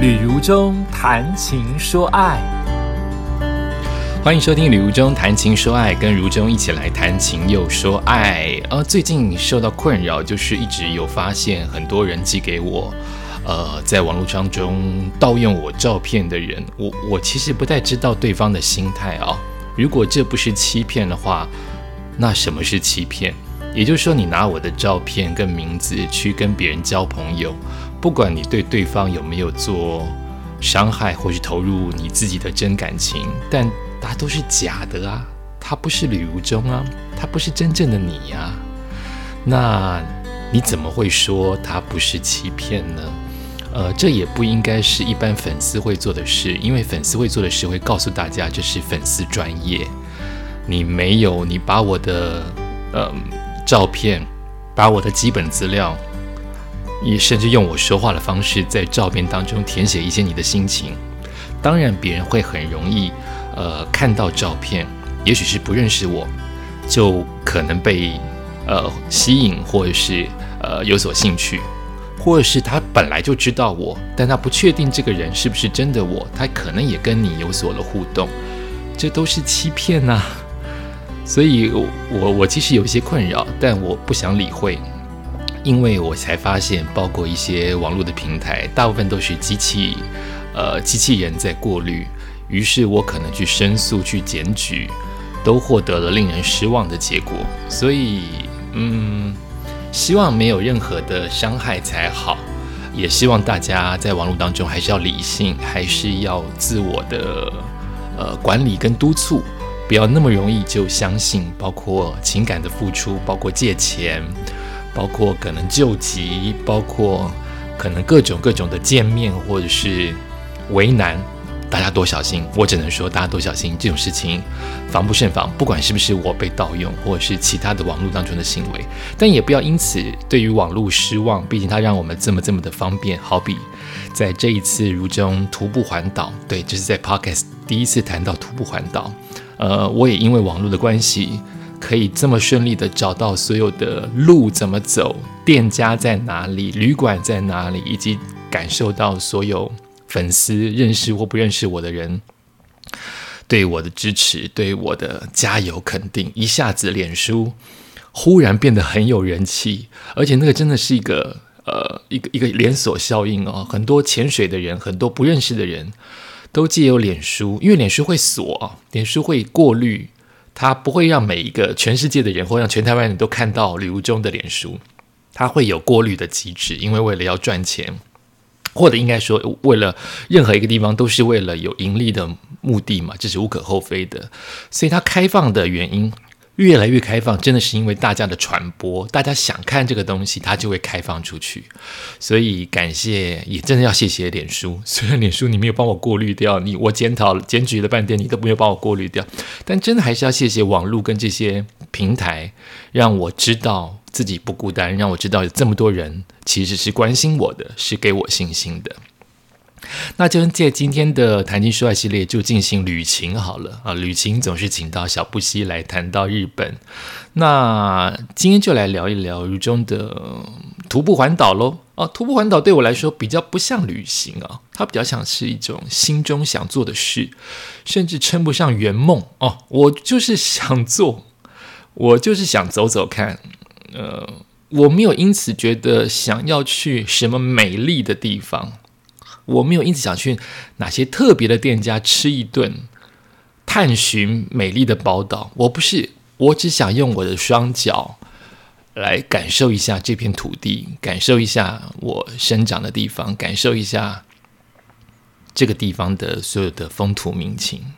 旅如中谈情说爱，欢迎收听《旅如中谈情说爱》，跟如中一起来谈情又说爱。呃，最近受到困扰，就是一直有发现很多人寄给我，呃，在网络当中盗用我照片的人，我我其实不太知道对方的心态啊。如果这不是欺骗的话，那什么是欺骗？也就是说，你拿我的照片跟名字去跟别人交朋友。不管你对对方有没有做伤害，或是投入你自己的真感情，但它都是假的啊！他不是吕如中啊，他不是真正的你呀。那你怎么会说他不是欺骗呢？呃，这也不应该是一般粉丝会做的事，因为粉丝会做的事会告诉大家这是粉丝专业。你没有，你把我的呃照片，把我的基本资料。你甚至用我说话的方式，在照片当中填写一些你的心情。当然，别人会很容易，呃，看到照片，也许是不认识我，就可能被呃吸引，或者是呃有所兴趣，或者是他本来就知道我，但他不确定这个人是不是真的我，他可能也跟你有所了互动，这都是欺骗呐。所以，我我其实有一些困扰，但我不想理会。因为我才发现，包括一些网络的平台，大部分都是机器，呃，机器人在过滤。于是我可能去申诉、去检举，都获得了令人失望的结果。所以，嗯，希望没有任何的伤害才好。也希望大家在网络当中还是要理性，还是要自我的呃管理跟督促，不要那么容易就相信，包括情感的付出，包括借钱。包括可能救急，包括可能各种各种的见面或者是为难，大家多小心。我只能说，大家多小心这种事情，防不胜防。不管是不是我被盗用，或者是其他的网络当中的行为，但也不要因此对于网络失望。毕竟它让我们这么这么的方便。好比在这一次如中徒步环岛，对，就是在 Podcast 第一次谈到徒步环岛，呃，我也因为网络的关系。可以这么顺利的找到所有的路怎么走，店家在哪里，旅馆在哪里，以及感受到所有粉丝认识或不认识我的人对我的支持，对我的加油肯定，一下子脸书忽然变得很有人气，而且那个真的是一个呃一个一个连锁效应哦，很多潜水的人，很多不认识的人都借由脸书，因为脸书会锁，脸书会过滤。它不会让每一个全世界的人，或让全台湾人都看到旅游中的脸书，它会有过滤的机制，因为为了要赚钱，或者应该说，为了任何一个地方都是为了有盈利的目的嘛，这是无可厚非的，所以它开放的原因。越来越开放，真的是因为大家的传播，大家想看这个东西，它就会开放出去。所以感谢，也真的要谢谢脸书。虽然脸书你没有帮我过滤掉，你我检讨检举了半天，你都没有帮我过滤掉，但真的还是要谢谢网络跟这些平台，让我知道自己不孤单，让我知道有这么多人其实是关心我的，是给我信心的。那就借今天的谈情说爱系列，就进行旅行好了啊！旅行总是请到小布希来谈到日本，那今天就来聊一聊如中的徒步环岛喽。哦，徒步环岛对我来说比较不像旅行啊，它比较像是一种心中想做的事，甚至称不上圆梦哦。我就是想做，我就是想走走看，呃，我没有因此觉得想要去什么美丽的地方。我没有因此想去哪些特别的店家吃一顿，探寻美丽的宝岛。我不是，我只想用我的双脚来感受一下这片土地，感受一下我生长的地方，感受一下这个地方的所有的风土民情。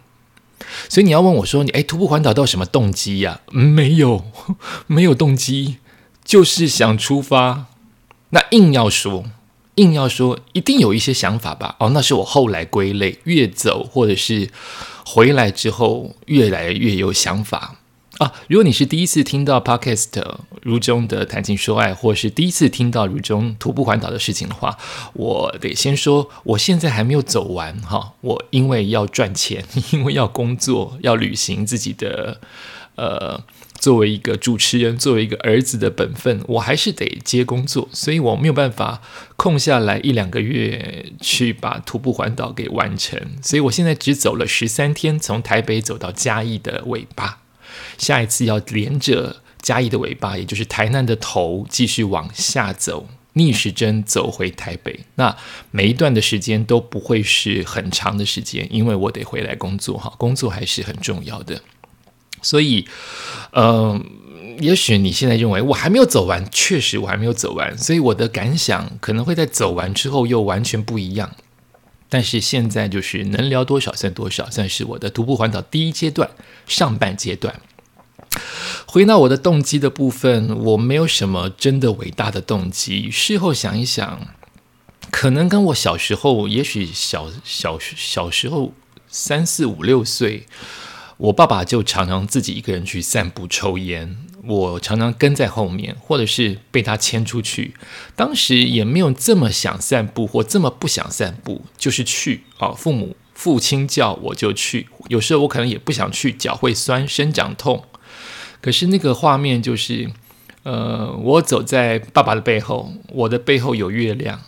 所以你要问我说：“你哎，徒步环岛都有什么动机呀？”没有，没有动机，就是想出发。那硬要说。硬要说，一定有一些想法吧？哦，那是我后来归类，越走或者是回来之后，越来越有想法啊。如果你是第一次听到 Podcast 如中的谈情说爱，或是第一次听到如中徒步环岛的事情的话，我得先说，我现在还没有走完哈。我因为要赚钱，因为要工作，要履行自己的呃。作为一个主持人，作为一个儿子的本分，我还是得接工作，所以我没有办法空下来一两个月去把徒步环岛给完成。所以我现在只走了十三天，从台北走到嘉义的尾巴，下一次要连着嘉义的尾巴，也就是台南的头，继续往下走，逆时针走回台北。那每一段的时间都不会是很长的时间，因为我得回来工作哈，工作还是很重要的。所以，嗯，也许你现在认为我还没有走完，确实我还没有走完，所以我的感想可能会在走完之后又完全不一样。但是现在就是能聊多少算多少，算是我的徒步环岛第一阶段上半阶段。回到我的动机的部分，我没有什么真的伟大的动机。事后想一想，可能跟我小时候，也许小小小时候三四五六岁。我爸爸就常常自己一个人去散步抽烟，我常常跟在后面，或者是被他牵出去。当时也没有这么想散步或这么不想散步，就是去啊，父母父亲叫我就去。有时候我可能也不想去，脚会酸，生长痛。可是那个画面就是，呃，我走在爸爸的背后，我的背后有月亮，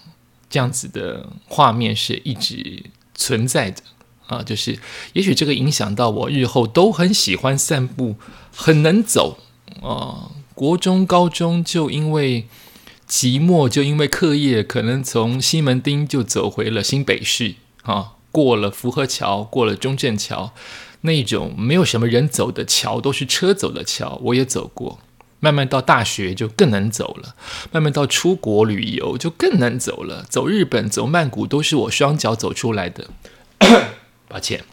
这样子的画面是一直存在的。啊，就是也许这个影响到我日后都很喜欢散步，很能走啊。国中、高中就因为寂寞，就因为课业，可能从西门町就走回了新北市啊，过了福和桥，过了中正桥，那种没有什么人走的桥，都是车走的桥，我也走过。慢慢到大学就更能走了，慢慢到出国旅游就更能走了，走日本、走曼谷都是我双脚走出来的。而且，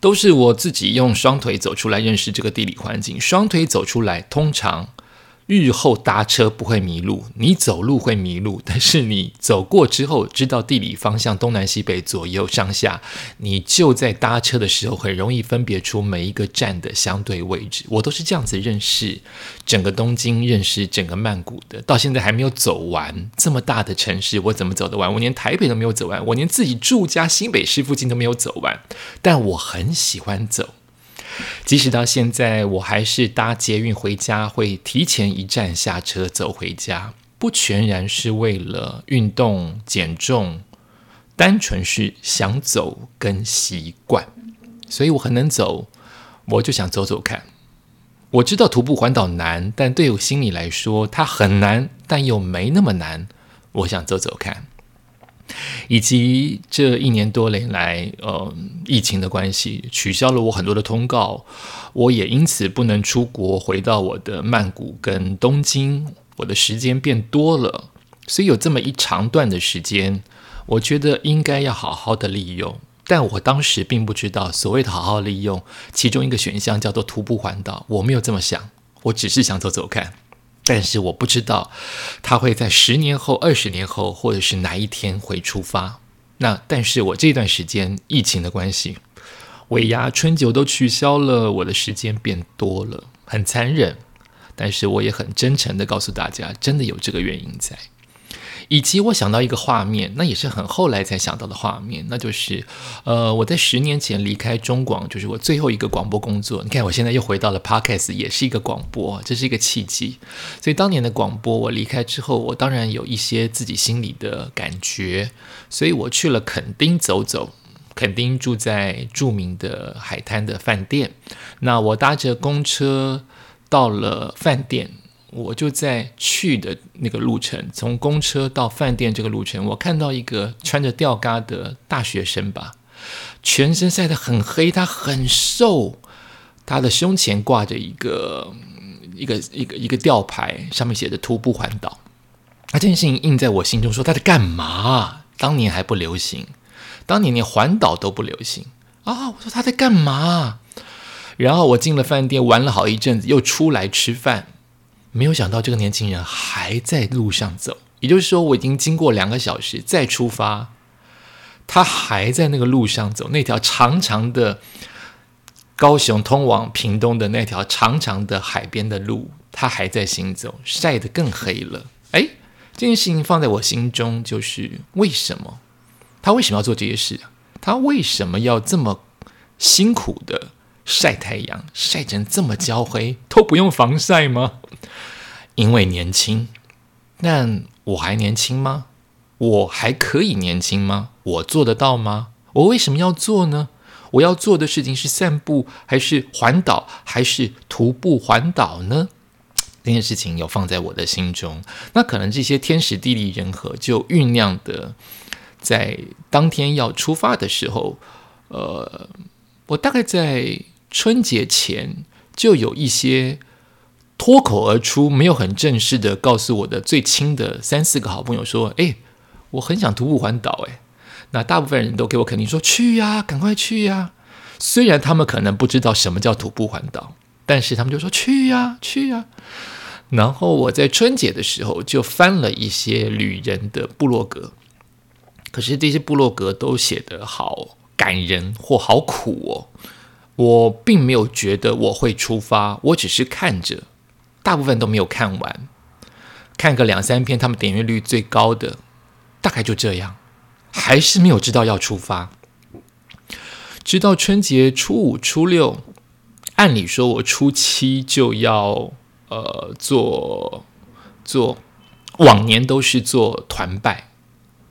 都是我自己用双腿走出来认识这个地理环境。双腿走出来，通常。日后搭车不会迷路，你走路会迷路，但是你走过之后知道地理方向东南西北左右上下，你就在搭车的时候很容易分别出每一个站的相对位置。我都是这样子认识整个东京，认识整个曼谷的，到现在还没有走完这么大的城市，我怎么走得完？我连台北都没有走完，我连自己住家新北市附近都没有走完，但我很喜欢走。即使到现在，我还是搭捷运回家，会提前一站下车走回家，不全然是为了运动减重，单纯是想走跟习惯。所以我很能走，我就想走走看。我知道徒步环岛难，但对我心里来说，它很难，但又没那么难。我想走走看。以及这一年多年来，呃，疫情的关系，取消了我很多的通告，我也因此不能出国，回到我的曼谷跟东京，我的时间变多了，所以有这么一长段的时间，我觉得应该要好好的利用。但我当时并不知道，所谓的好好利用，其中一个选项叫做徒步环岛，我没有这么想，我只是想走走看。但是我不知道，他会在十年后、二十年后，或者是哪一天会出发。那但是我这段时间疫情的关系，尾牙、春酒都取消了，我的时间变多了，很残忍。但是我也很真诚的告诉大家，真的有这个原因在。以及我想到一个画面，那也是很后来才想到的画面，那就是，呃，我在十年前离开中广，就是我最后一个广播工作。你看，我现在又回到了 Podcast，也是一个广播，这是一个契机。所以当年的广播，我离开之后，我当然有一些自己心里的感觉，所以我去了垦丁走走，垦丁住在著名的海滩的饭店。那我搭着公车到了饭店。我就在去的那个路程，从公车到饭店这个路程，我看到一个穿着吊嘎的大学生吧，全身晒得很黑，他很瘦，他的胸前挂着一个一个一个一个吊牌，上面写着“徒步环岛”。那这件事情印在我心中，说他在干嘛？当年还不流行，当年连环岛都不流行啊！我说他在干嘛？然后我进了饭店，玩了好一阵子，又出来吃饭。没有想到这个年轻人还在路上走，也就是说我已经经过两个小时再出发，他还在那个路上走，那条长长的高雄通往屏东的那条长长的海边的路，他还在行走，晒得更黑了。哎，这件事情放在我心中，就是为什么他为什么要做这些事？他为什么要这么辛苦的晒太阳晒成这么焦黑都不用防晒吗？因为年轻，但我还年轻吗？我还可以年轻吗？我做得到吗？我为什么要做呢？我要做的事情是散步，还是环岛，还是徒步环岛呢？这件事情有放在我的心中，那可能这些天时地利人和就酝酿的，在当天要出发的时候，呃，我大概在春节前就有一些脱口而出，没有很正式的告诉我的最亲的三四个好朋友说：“哎，我很想徒步环岛。”哎，那大部分人都给我肯定说：“去呀，赶快去呀！”虽然他们可能不知道什么叫徒步环岛。但是他们就说去呀去呀，然后我在春节的时候就翻了一些旅人的部落格，可是这些部落格都写得好感人或好苦哦，我并没有觉得我会出发，我只是看着，大部分都没有看完，看个两三篇，他们点阅率最高的，大概就这样，还是没有知道要出发，直到春节初五初六。按理说，我初七就要呃做做，往年都是做团拜，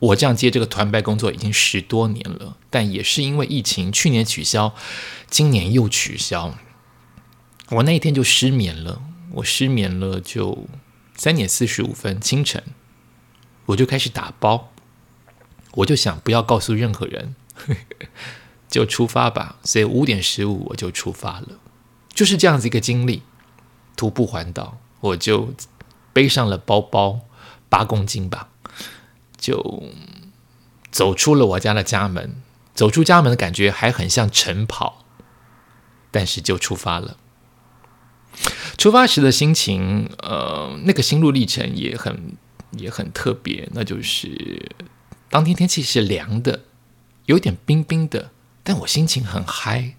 我这样接这个团拜工作已经十多年了，但也是因为疫情，去年取消，今年又取消，我那一天就失眠了，我失眠了，就三点四十五分清晨，我就开始打包，我就想不要告诉任何人，就出发吧，所以五点十五我就出发了。就是这样子一个经历，徒步环岛，我就背上了包包，八公斤吧，就走出了我家的家门。走出家门的感觉还很像晨跑，但是就出发了。出发时的心情，呃，那个心路历程也很也很特别。那就是当天天气是凉的，有点冰冰的，但我心情很嗨。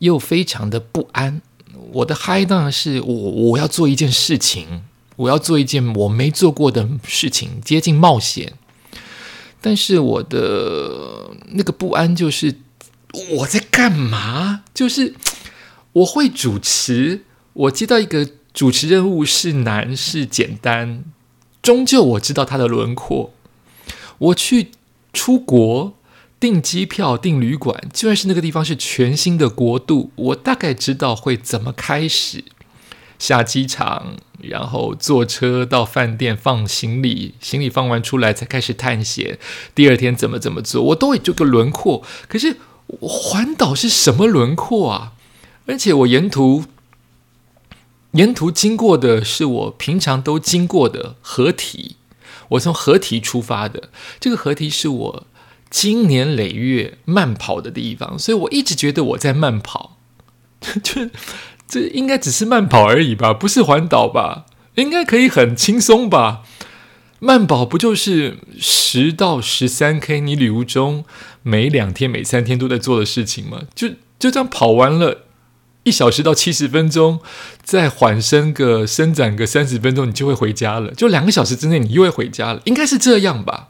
又非常的不安。我的嗨当然是我我要做一件事情，我要做一件我没做过的事情，接近冒险。但是我的那个不安就是我在干嘛？就是我会主持，我接到一个主持任务是难是简单，终究我知道它的轮廓。我去出国。订机票、订旅馆，就算是那个地方是全新的国度，我大概知道会怎么开始下机场，然后坐车到饭店放行李，行李放完出来才开始探险。第二天怎么怎么做，我都会这个轮廓。可是环岛是什么轮廓啊？而且我沿途沿途经过的是我平常都经过的河堤，我从河堤出发的，这个河堤是我。经年累月慢跑的地方，所以我一直觉得我在慢跑，就这应该只是慢跑而已吧，不是环岛吧？应该可以很轻松吧？慢跑不就是十到十三 K？你旅途中每两天、每三天都在做的事情吗？就就这样跑完了一小时到七十分钟，再缓身个伸展个三十分钟，你就会回家了。就两个小时之内，你又会回家了，应该是这样吧？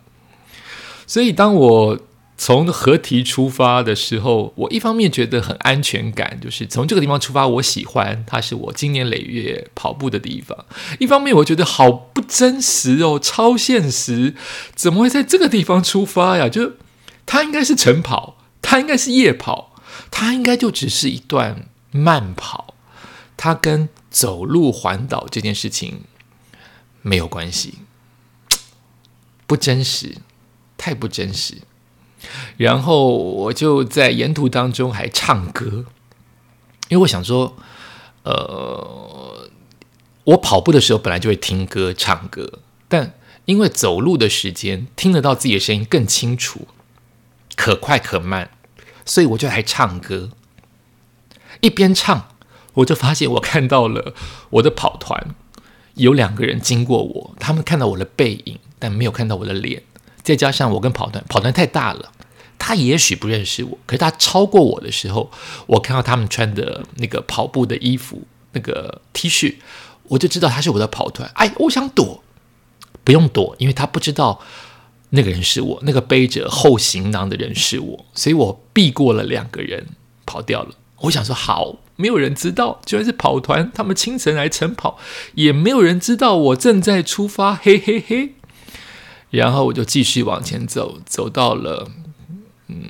所以，当我从河堤出发的时候，我一方面觉得很安全感，就是从这个地方出发，我喜欢它是我经年累月跑步的地方；一方面，我觉得好不真实哦，超现实，怎么会在这个地方出发呀？就它应该是晨跑，它应该是夜跑，它应该就只是一段慢跑，它跟走路环岛这件事情没有关系，不真实。太不真实，然后我就在沿途当中还唱歌，因为我想说，呃，我跑步的时候本来就会听歌唱歌，但因为走路的时间听得到自己的声音更清楚，可快可慢，所以我就还唱歌。一边唱，我就发现我看到了我的跑团有两个人经过我，他们看到我的背影，但没有看到我的脸。再加上我跟跑团跑团太大了，他也许不认识我，可是他超过我的时候，我看到他们穿的那个跑步的衣服，那个 T 恤，我就知道他是我的跑团。哎，我想躲，不用躲，因为他不知道那个人是我，那个背着后行囊的人是我，所以我避过了两个人，跑掉了。我想说好，没有人知道，居然是跑团，他们清晨来晨跑，也没有人知道我正在出发，嘿嘿嘿。然后我就继续往前走，走到了嗯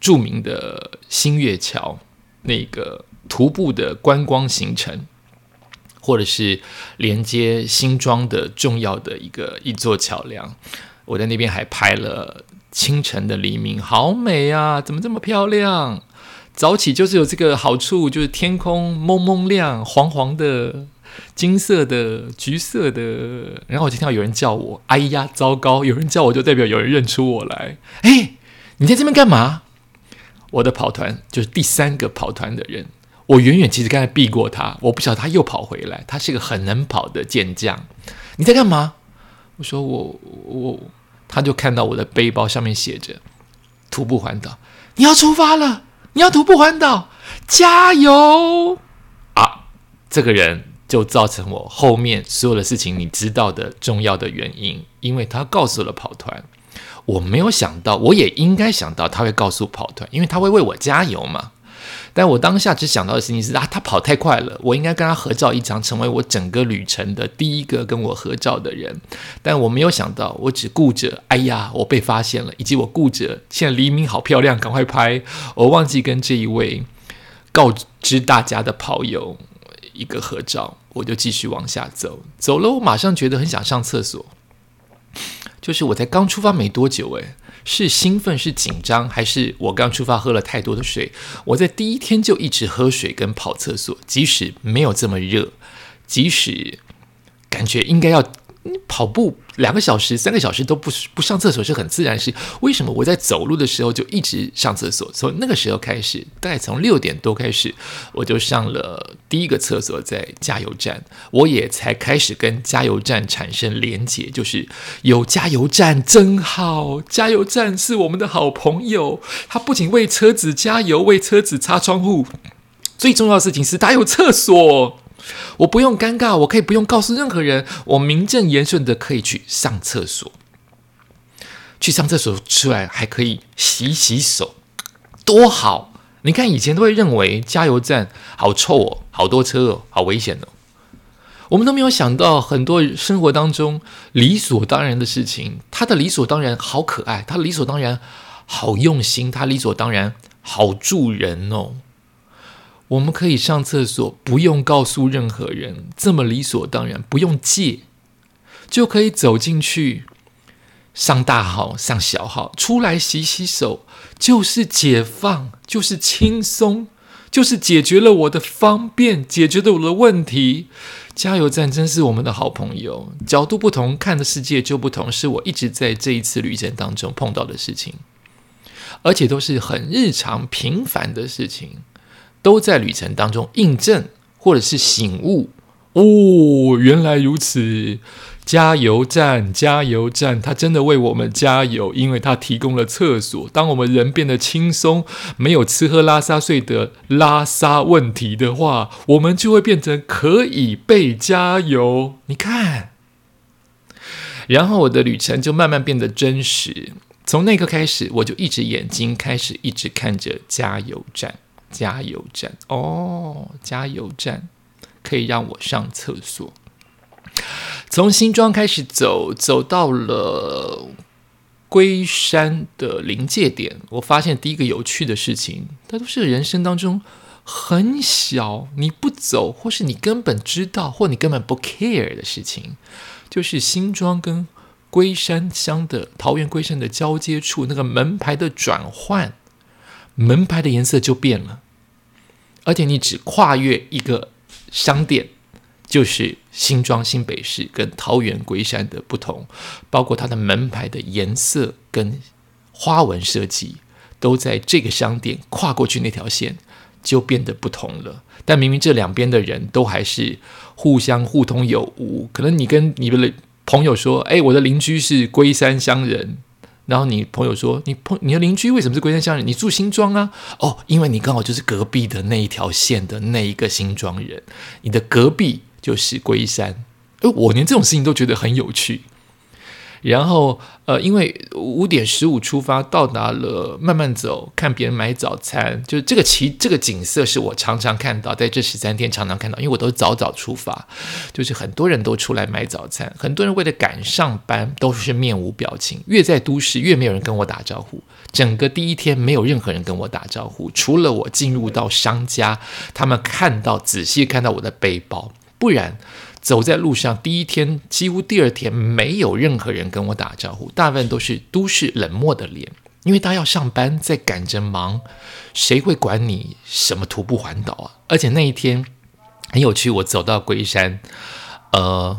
著名的新月桥那个徒步的观光行程，或者是连接新庄的重要的一个一座桥梁。我在那边还拍了清晨的黎明，好美啊！怎么这么漂亮？早起就是有这个好处，就是天空蒙蒙亮，黄黄的、金色的、橘色的。然后我就听到有人叫我，哎呀，糟糕！有人叫我就代表有人认出我来。哎，你在这边干嘛？我的跑团就是第三个跑团的人。我远远其实刚才避过他，我不晓得他又跑回来。他是个很能跑的健将。你在干嘛？我说我我，他就看到我的背包上面写着“徒步环岛”，你要出发了。你要徒步环岛，加油啊！这个人就造成我后面所有的事情，你知道的重要的原因，因为他告诉了跑团，我没有想到，我也应该想到他会告诉跑团，因为他会为我加油嘛。但我当下只想到的事情是啊，他跑太快了，我应该跟他合照一张，成为我整个旅程的第一个跟我合照的人。但我没有想到，我只顾着哎呀，我被发现了，以及我顾着现在黎明好漂亮，赶快拍。我忘记跟这一位告知大家的跑友一个合照，我就继续往下走。走了，我马上觉得很想上厕所，就是我才刚出发没多久，诶。是兴奋，是紧张，还是我刚出发喝了太多的水？我在第一天就一直喝水跟跑厕所，即使没有这么热，即使感觉应该要。你跑步两个小时、三个小时都不不上厕所是很自然事。为什么我在走路的时候就一直上厕所？从那个时候开始，大概从六点多开始，我就上了第一个厕所，在加油站，我也才开始跟加油站产生连结，就是有加油站真好，加油站是我们的好朋友。他不仅为车子加油，为车子擦窗户，最重要的事情是他有厕所。我不用尴尬，我可以不用告诉任何人，我名正言顺的可以去上厕所，去上厕所出来还可以洗洗手，多好！你看以前都会认为加油站好臭哦，好多车哦，好危险哦。我们都没有想到很多生活当中理所当然的事情，他的理所当然好可爱，他理所当然好用心，他理所当然好助人哦。我们可以上厕所，不用告诉任何人，这么理所当然，不用借，就可以走进去上大号、上小号，出来洗洗手，就是解放，就是轻松，就是解决了我的方便，解决了我的问题。加油站真是我们的好朋友，角度不同，看的世界就不同，是我一直在这一次旅程当中碰到的事情，而且都是很日常、平凡的事情。都在旅程当中印证，或者是醒悟哦，原来如此！加油站，加油站，他真的为我们加油，因为他提供了厕所。当我们人变得轻松，没有吃喝拉撒睡的拉撒问题的话，我们就会变成可以被加油。你看，然后我的旅程就慢慢变得真实。从那刻开始，我就一直眼睛开始一直看着加油站。加油站哦，加油站可以让我上厕所。从新庄开始走，走到了龟山的临界点，我发现第一个有趣的事情，它都是人生当中很小，你不走，或是你根本知道，或你根本不 care 的事情，就是新庄跟龟山乡的桃园龟山的交接处，那个门牌的转换。门牌的颜色就变了，而且你只跨越一个商店，就是新庄新北市跟桃园龟山的不同，包括它的门牌的颜色跟花纹设计，都在这个商店跨过去那条线就变得不同了。但明明这两边的人都还是互相互通有无，可能你跟你的朋友说：“哎，我的邻居是龟山乡人。”然后你朋友说：“你朋你的邻居为什么是龟山乡人？你住新庄啊？哦，因为你刚好就是隔壁的那一条线的那一个新庄人，你的隔壁就是龟山。哎我连这种事情都觉得很有趣。然后，呃，因为五点十五出发，到达了，慢慢走，看别人买早餐，就这个奇这个景色是我常常看到，在这十三天常常看到，因为我都早早出发，就是很多人都出来买早餐，很多人为了赶上班都是面无表情，越在都市越没有人跟我打招呼，整个第一天没有任何人跟我打招呼，除了我进入到商家，他们看到仔细看到我的背包，不然。走在路上，第一天几乎第二天没有任何人跟我打招呼，大部分都是都市冷漠的脸，因为大家要上班，在赶着忙，谁会管你什么徒步环岛啊？而且那一天很有趣，我走到龟山，呃，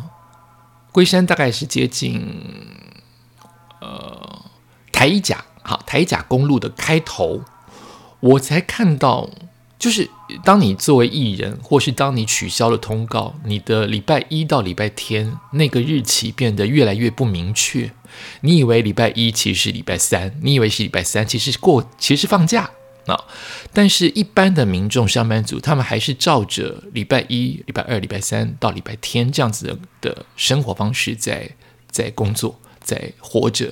龟山大概是接近呃台甲，好台甲公路的开头，我才看到。就是当你作为艺人，或是当你取消了通告，你的礼拜一到礼拜天那个日期变得越来越不明确。你以为礼拜一其实是礼拜三，你以为是礼拜三，其实是过，其实是放假啊。但是一般的民众、上班族，他们还是照着礼拜一、礼拜二、礼拜三到礼拜天这样子的的生活方式在在工作，在活着。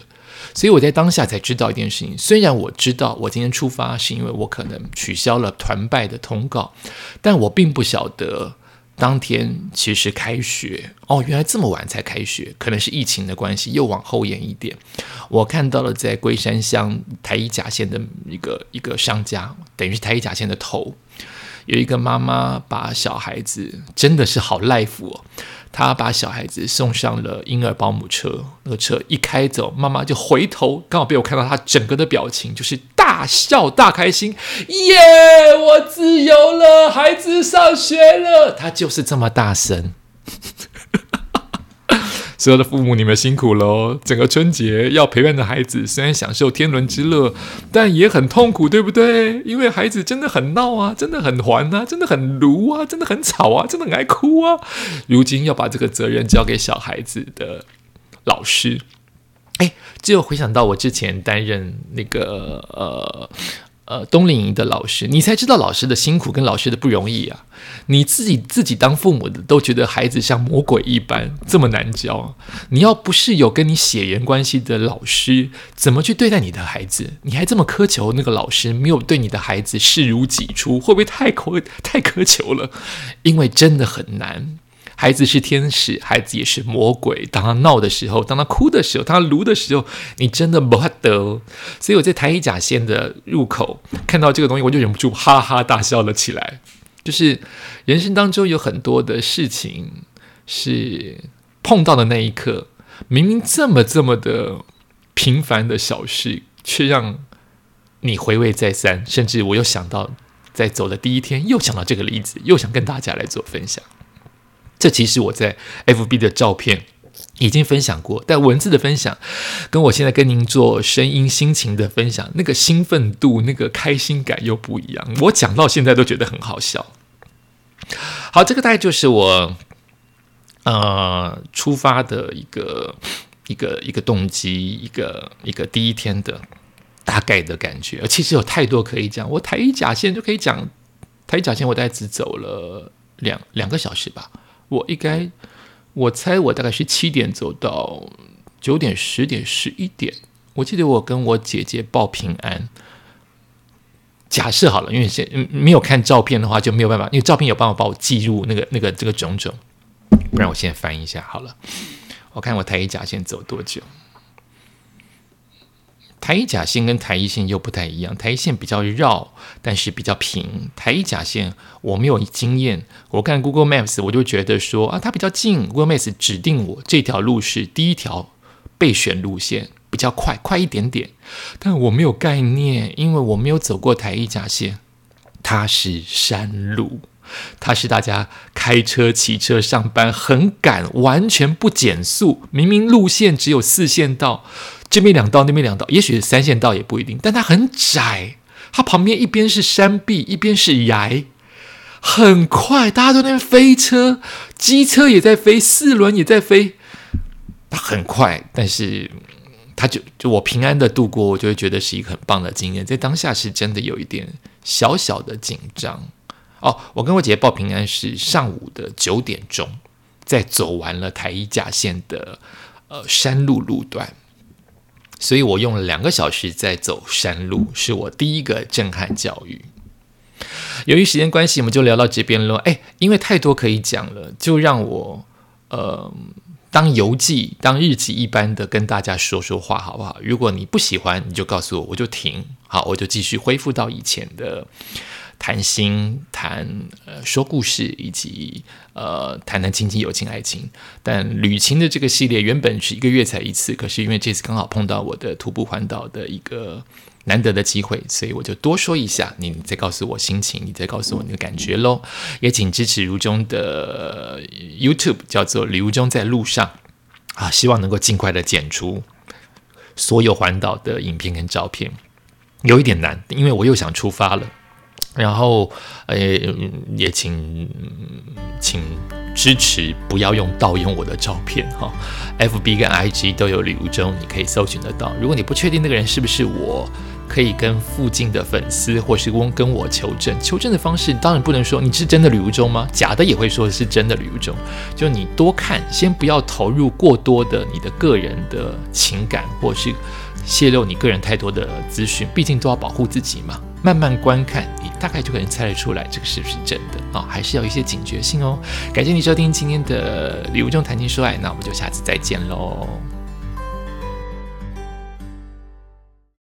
所以我在当下才知道一件事情。虽然我知道我今天出发是因为我可能取消了团拜的通告，但我并不晓得当天其实开学哦，原来这么晚才开学，可能是疫情的关系又往后延一点。我看到了在龟山乡台一甲线的一个一个商家，等于是台一甲线的头，有一个妈妈把小孩子真的是好赖福哦。他把小孩子送上了婴儿保姆车，那个车一开走，妈妈就回头，刚好被我看到他整个的表情，就是大笑大开心，耶！我自由了，孩子上学了，他就是这么大声。所有的父母，你们辛苦喽！整个春节要陪伴着孩子，虽然享受天伦之乐，但也很痛苦，对不对？因为孩子真的很闹啊，真的很烦啊，真的很卢啊，真的很吵啊，真的很爱哭啊。如今要把这个责任交给小孩子的老师，哎，只有回想到我之前担任那个呃。呃，冬令营的老师，你才知道老师的辛苦跟老师的不容易啊！你自己自己当父母的都觉得孩子像魔鬼一般这么难教，你要不是有跟你血缘关系的老师，怎么去对待你的孩子？你还这么苛求那个老师没有对你的孩子视如己出，会不会太苛 太苛求了？因为真的很难。孩子是天使，孩子也是魔鬼。当他闹的时候，当他哭的时候，当他撸的时候，你真的不得。所以我在台一甲线的入口看到这个东西，我就忍不住哈哈大笑了起来。就是人生当中有很多的事情是碰到的那一刻，明明这么这么的平凡的小事，却让你回味再三。甚至我又想到，在走的第一天，又想到这个例子，又想跟大家来做分享。这其实我在 FB 的照片已经分享过，但文字的分享跟我现在跟您做声音心情的分享，那个兴奋度、那个开心感又不一样。我讲到现在都觉得很好笑。好，这个大概就是我呃出发的一个一个一个动机，一个一个第一天的大概的感觉。其实有太多可以讲，我台一甲线就可以讲台一甲线，我大概只走了两两个小时吧。我应该，我猜我大概是七点走到九点、十点、十一点。我记得我跟我姐姐报平安。假设好了，因为现没有看照片的话就没有办法，因为照片有办法帮我记录那个、那个、这个种种。不然我现在翻一下好了，我看我台一甲线走多久。台一甲线跟台一线又不太一样，台一线比较绕，但是比较平。台一甲线我没有经验，我看 Google Maps 我就觉得说啊，它比较近，Google Maps 指定我这条路是第一条备选路线，比较快，快一点点。但我没有概念，因为我没有走过台一甲线，它是山路，它是大家开车、骑车上班很赶，完全不减速，明明路线只有四线道。这边两道，那边两道，也许是三线道也不一定，但它很窄，它旁边一边是山壁，一边是崖，很快，大家都在那边飞车，机车也在飞，四轮也在飞，它很快，但是它就就我平安的度过，我就会觉得是一个很棒的经验，在当下是真的有一点小小的紧张哦。我跟我姐姐报平安是上午的九点钟，在走完了台一甲线的。呃山路路段，所以我用了两个小时在走山路，是我第一个震撼教育。由于时间关系，我们就聊到这边了。哎，因为太多可以讲了，就让我呃当游记、当日记一般的跟大家说说话，好不好？如果你不喜欢，你就告诉我，我就停。好，我就继续恢复到以前的谈心、谈呃说故事，以及呃谈谈亲情、友情、爱情。但旅行的这个系列原本是一个月才一次，可是因为这次刚好碰到我的徒步环岛的一个。难得的机会，所以我就多说一下。你再告诉我心情，你再告诉我你的感觉喽。也请支持如中的 YouTube，叫做李如中在路上啊，希望能够尽快的剪出所有环岛的影片跟照片。有一点难，因为我又想出发了。然后，呃，也请请支持，不要用盗用我的照片哈。FB 跟 IG 都有李如中，你可以搜寻得到。如果你不确定那个人是不是我。可以跟附近的粉丝，或是跟跟我求证。求证的方式当然不能说你是真的吕如中吗？假的也会说是真的吕如中。就你多看，先不要投入过多的你的个人的情感，或是泄露你个人太多的资讯。毕竟都要保护自己嘛。慢慢观看，你大概就可能猜得出来这个是不是真的啊？还是要一些警觉性哦。感谢你收听今天的礼物中谈情说爱，那我们就下次再见喽。